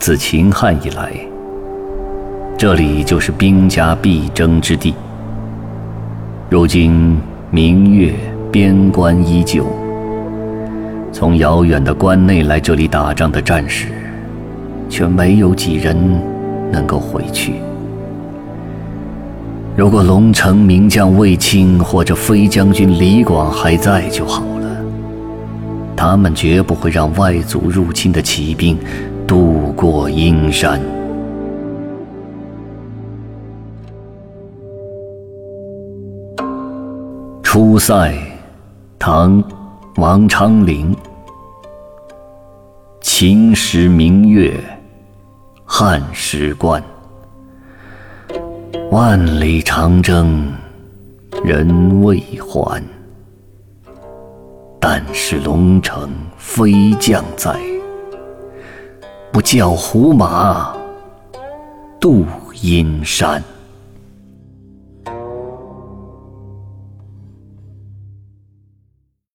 自秦汉以来，这里就是兵家必争之地。如今明月边关依旧，从遥远的关内来这里打仗的战士，却没有几人能够回去。如果龙城名将卫青或者飞将军李广还在就好了，他们绝不会让外族入侵的骑兵渡过阴山。出塞，唐，王昌龄。秦时明月，汉时关。万里长征人未还，但使龙城飞将在，不教胡马度阴山。